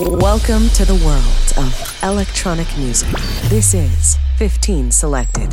Welcome to the world of electronic music. This is 15 Selected.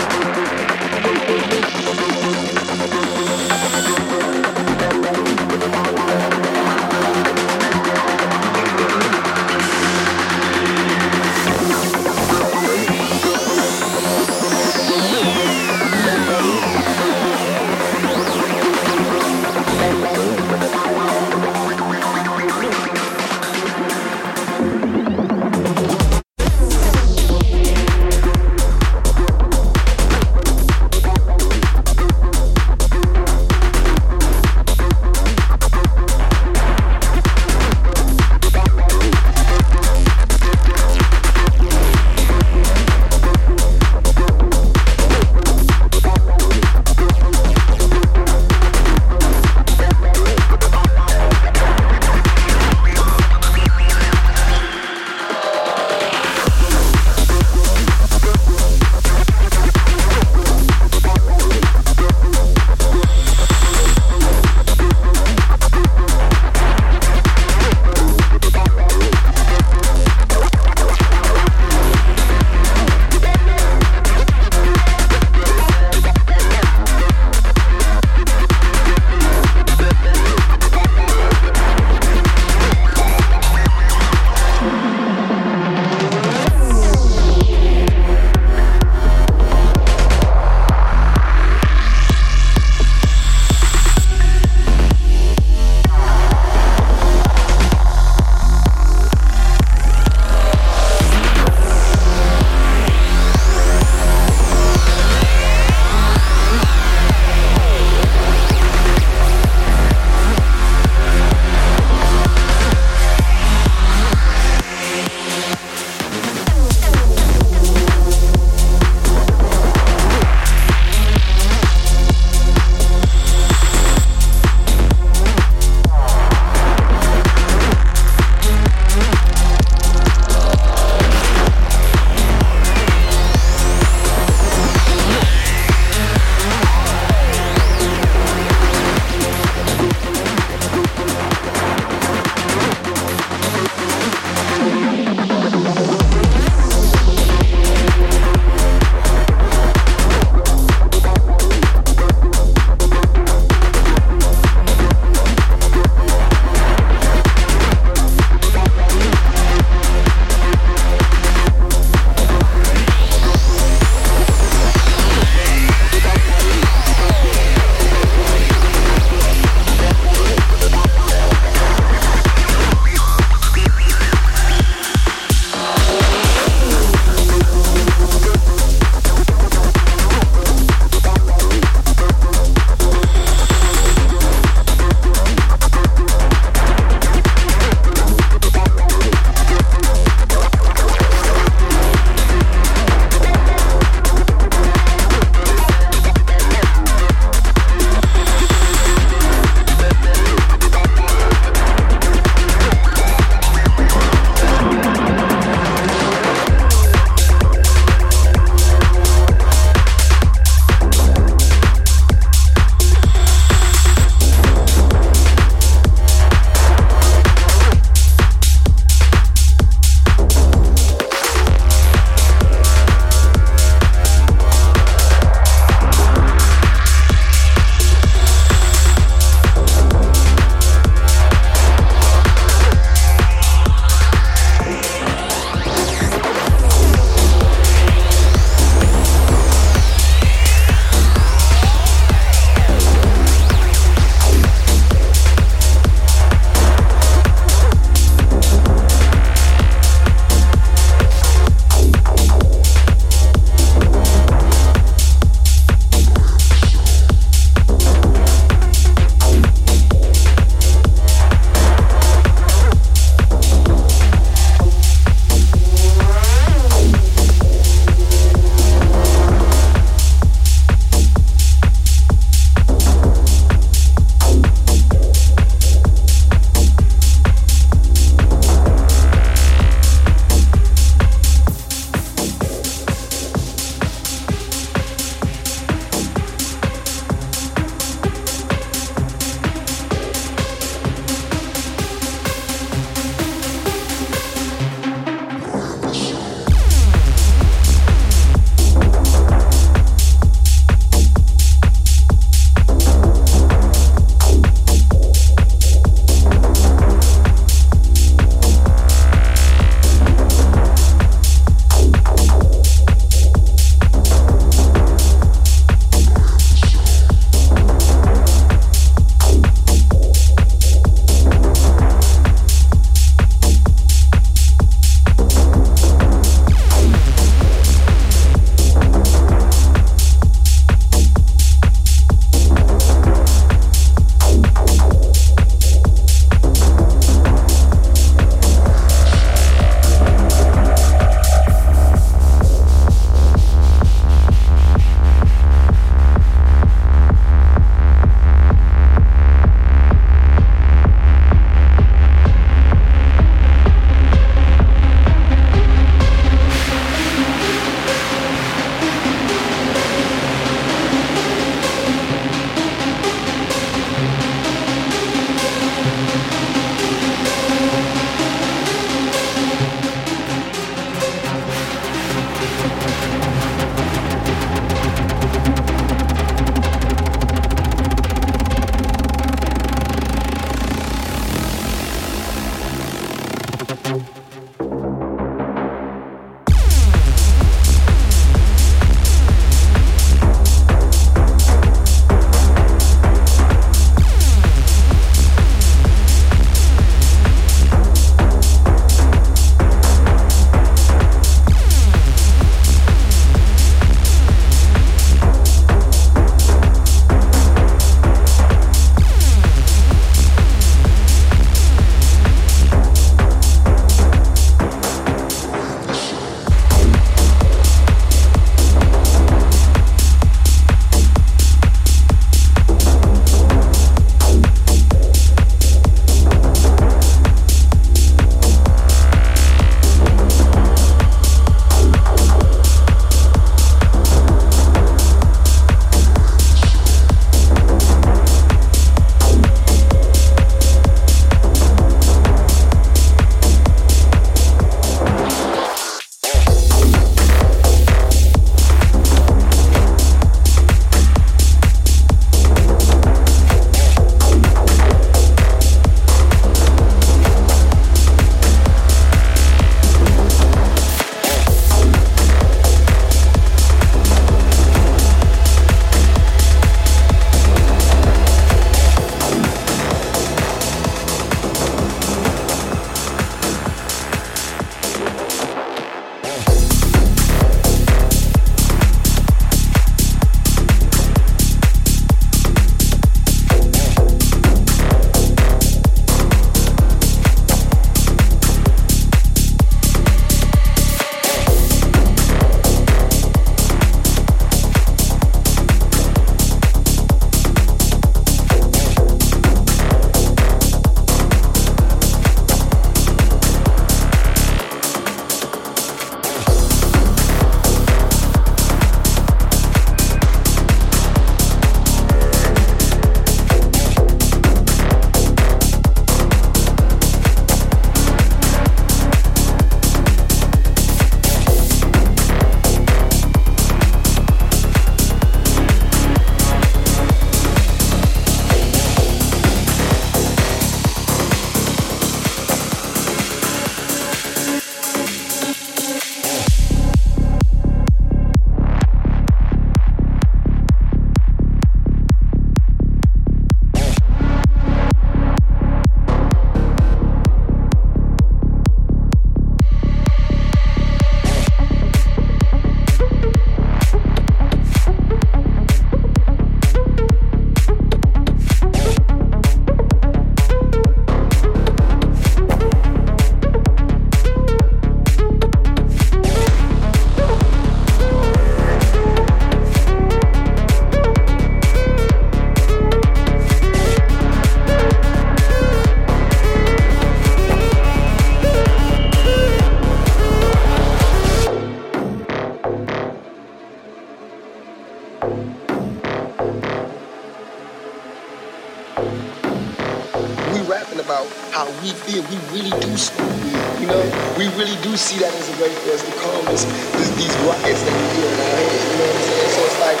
This these riots that we hear in our head. You know what I'm saying? So it's like,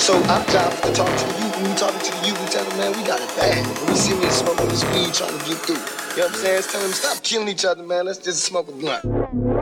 so job is to talk to youth. When we talking to the youth, we tell them, man, we got it bad. We serious smoking this weed, trying to get through. You know what I'm saying? It's telling them stop killing each other, man. Let's just smoke a blunt.